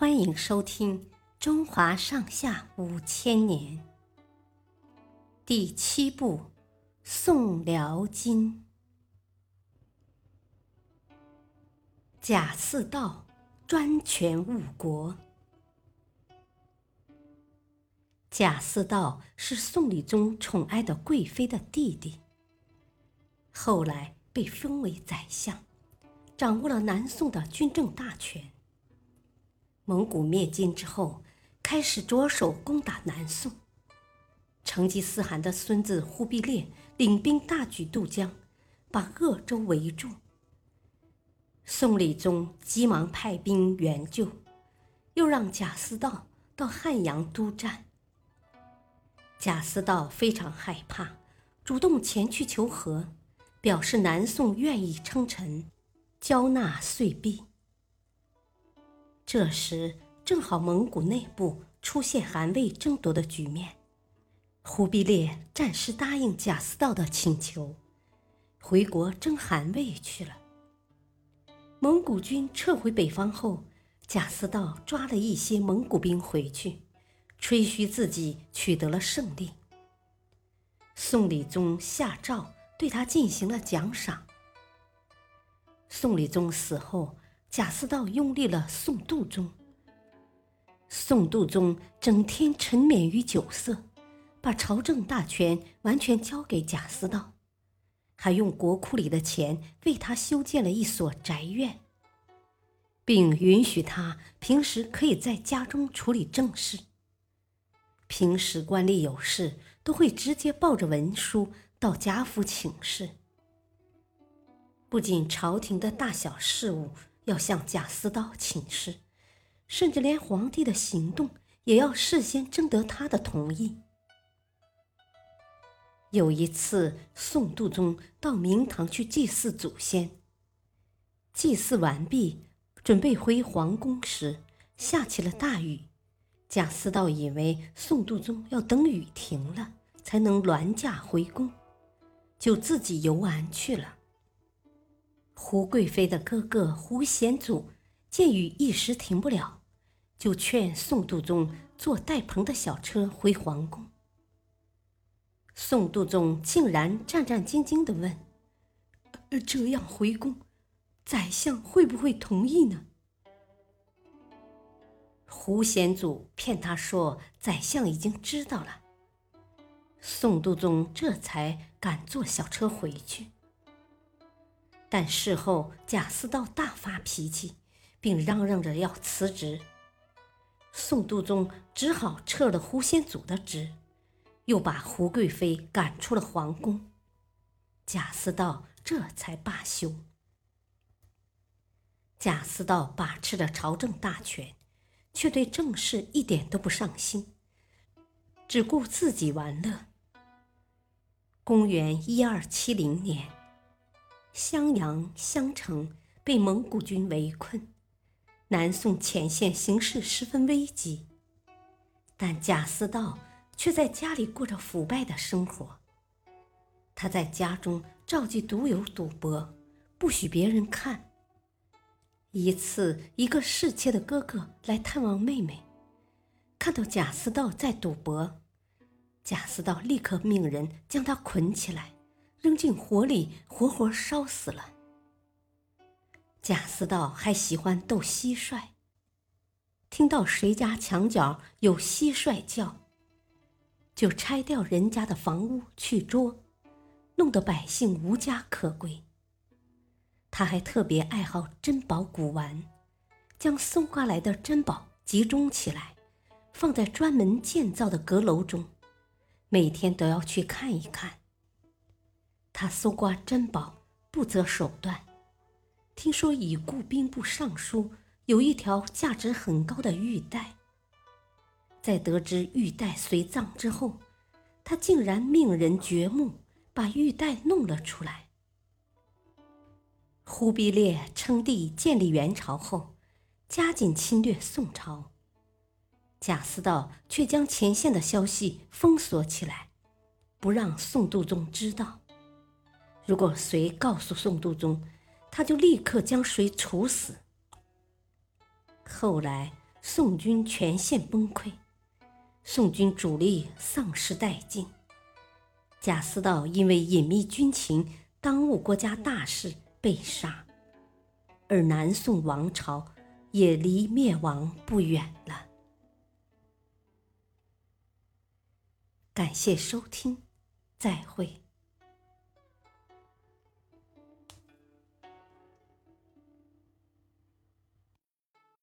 欢迎收听《中华上下五千年》第七部《宋辽金》。贾似道专权误国。贾似道是宋理宗宠爱的贵妃的弟弟，后来被封为宰相，掌握了南宋的军政大权。蒙古灭金之后，开始着手攻打南宋。成吉思汗的孙子忽必烈领兵大举渡江，把鄂州围住。宋理宗急忙派兵援救，又让贾似道到汉阳督战。贾似道非常害怕，主动前去求和，表示南宋愿意称臣，交纳岁币。这时正好蒙古内部出现汗位争夺的局面，忽必烈暂时答应贾似道的请求，回国争汗位去了。蒙古军撤回北方后，贾似道抓了一些蒙古兵回去，吹嘘自己取得了胜利。宋理宗下诏对他进行了奖赏。宋理宗死后。贾似道拥立了宋度宗。宋度宗整天沉湎于酒色，把朝政大权完全交给贾似道，还用国库里的钱为他修建了一所宅院，并允许他平时可以在家中处理政事。平时官吏有事都会直接抱着文书到贾府请示。不仅朝廷的大小事务。要向贾似道请示，甚至连皇帝的行动也要事先征得他的同意。有一次，宋度宗到明堂去祭祀祖先，祭祀完毕，准备回皇宫时，下起了大雨。贾似道以为宋度宗要等雨停了才能銮驾回宫，就自己游玩去了。胡贵妃的哥哥胡显祖见雨一时停不了，就劝宋度宗坐带棚的小车回皇宫。宋度宗竟然战战兢兢地问：“这样回宫，宰相会不会同意呢？”胡显祖骗他说：“宰相已经知道了。”宋度宗这才敢坐小车回去。但事后，贾似道大发脾气，并嚷嚷着要辞职。宋度宗只好撤了胡先祖的职，又把胡贵妃赶出了皇宫。贾似道这才罢休。贾似道把持着朝政大权，却对政事一点都不上心，只顾自己玩乐。公元一二七零年。襄阳、襄城被蒙古军围困，南宋前线形势十分危急。但贾似道却在家里过着腐败的生活。他在家中召集赌友赌博，不许别人看。一次，一个侍妾的哥哥来探望妹妹，看到贾似道在赌博，贾似道立刻命人将他捆起来。扔进火里，活活烧死了。贾似道还喜欢斗蟋蟀，听到谁家墙角有蟋蟀叫，就拆掉人家的房屋去捉，弄得百姓无家可归。他还特别爱好珍宝古玩，将搜刮来的珍宝集中起来，放在专门建造的阁楼中，每天都要去看一看。他搜刮珍宝不择手段，听说已故兵部尚书有一条价值很高的玉带。在得知玉带随葬之后，他竟然命人掘墓，把玉带弄了出来。忽必烈称帝建立元朝后，加紧侵略宋朝，贾似道却将前线的消息封锁起来，不让宋度宗知道。如果谁告诉宋度宗，他就立刻将谁处死。后来，宋军全线崩溃，宋军主力丧失殆尽。贾似道因为隐秘军情，耽误国家大事，被杀，而南宋王朝也离灭亡不远了。感谢收听，再会。